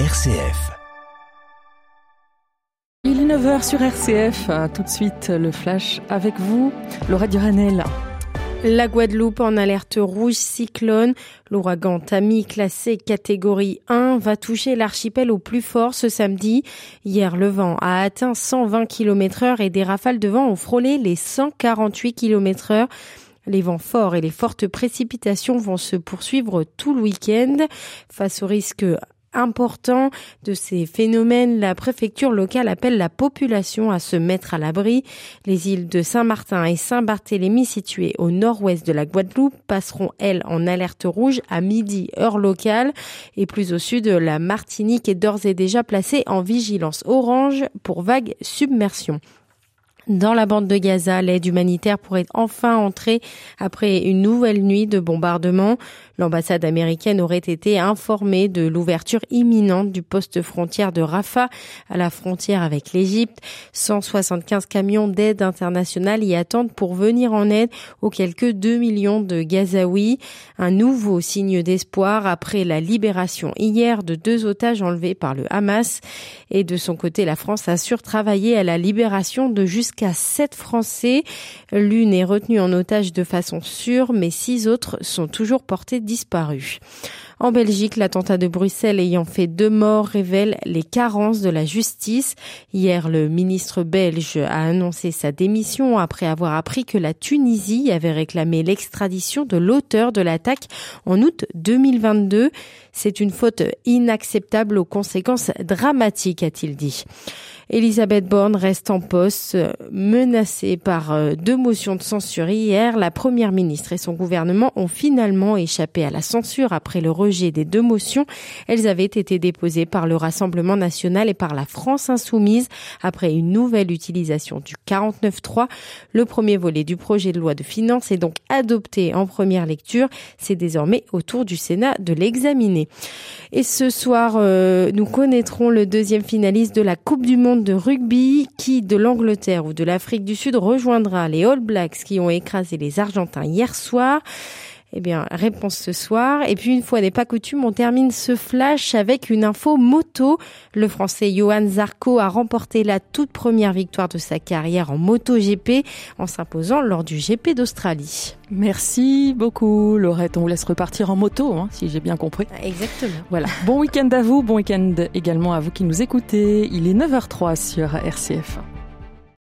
RCF. Il est 9h sur RCF. Tout de suite, le flash avec vous, Laura Duranel. La Guadeloupe en alerte rouge cyclone. L'ouragan Tammy, classé catégorie 1, va toucher l'archipel au plus fort ce samedi. Hier, le vent a atteint 120 km heure et des rafales de vent ont frôlé les 148 km heure. Les vents forts et les fortes précipitations vont se poursuivre tout le week-end. Face au risque important de ces phénomènes, la préfecture locale appelle la population à se mettre à l'abri. Les îles de Saint-Martin et Saint-Barthélemy situées au nord-ouest de la Guadeloupe passeront, elles, en alerte rouge à midi, heure locale. Et plus au sud, la Martinique est d'ores et déjà placée en vigilance orange pour vague submersion. Dans la bande de Gaza, l'aide humanitaire pourrait enfin entrer après une nouvelle nuit de bombardement. L'ambassade américaine aurait été informée de l'ouverture imminente du poste frontière de Rafah à la frontière avec l'Égypte. 175 camions d'aide internationale y attendent pour venir en aide aux quelques 2 millions de Gazaouis. Un nouveau signe d'espoir après la libération hier de deux otages enlevés par le Hamas. Et de son côté, la France assure travailler à la libération de jusqu'à sept Français. L'une est retenue en otage de façon sûre, mais six autres sont toujours portés disparus. En Belgique, l'attentat de Bruxelles ayant fait deux morts révèle les carences de la justice. Hier, le ministre belge a annoncé sa démission après avoir appris que la Tunisie avait réclamé l'extradition de l'auteur de l'attaque en août 2022. C'est une faute inacceptable aux conséquences dramatiques, a-t-il dit. Elisabeth Borne reste en poste, menacée par euh, deux motions de censure hier. La première ministre et son gouvernement ont finalement échappé à la censure après le rejet des deux motions. Elles avaient été déposées par le Rassemblement national et par la France insoumise après une nouvelle utilisation du 49.3. Le premier volet du projet de loi de finances est donc adopté en première lecture. C'est désormais au tour du Sénat de l'examiner. Et ce soir, euh, nous connaîtrons le deuxième finaliste de la Coupe du Monde de rugby qui, de l'Angleterre ou de l'Afrique du Sud, rejoindra les All Blacks qui ont écrasé les Argentins hier soir. Eh bien, réponse ce soir. Et puis, une fois n'est pas coutume, on termine ce flash avec une info moto. Le Français Johan Zarco a remporté la toute première victoire de sa carrière en moto GP en s'imposant lors du GP d'Australie. Merci beaucoup, Laurette. On vous laisse repartir en moto, hein, si j'ai bien compris. Exactement. Voilà. Bon week-end à vous. Bon week-end également à vous qui nous écoutez. Il est 9h03 sur RCF.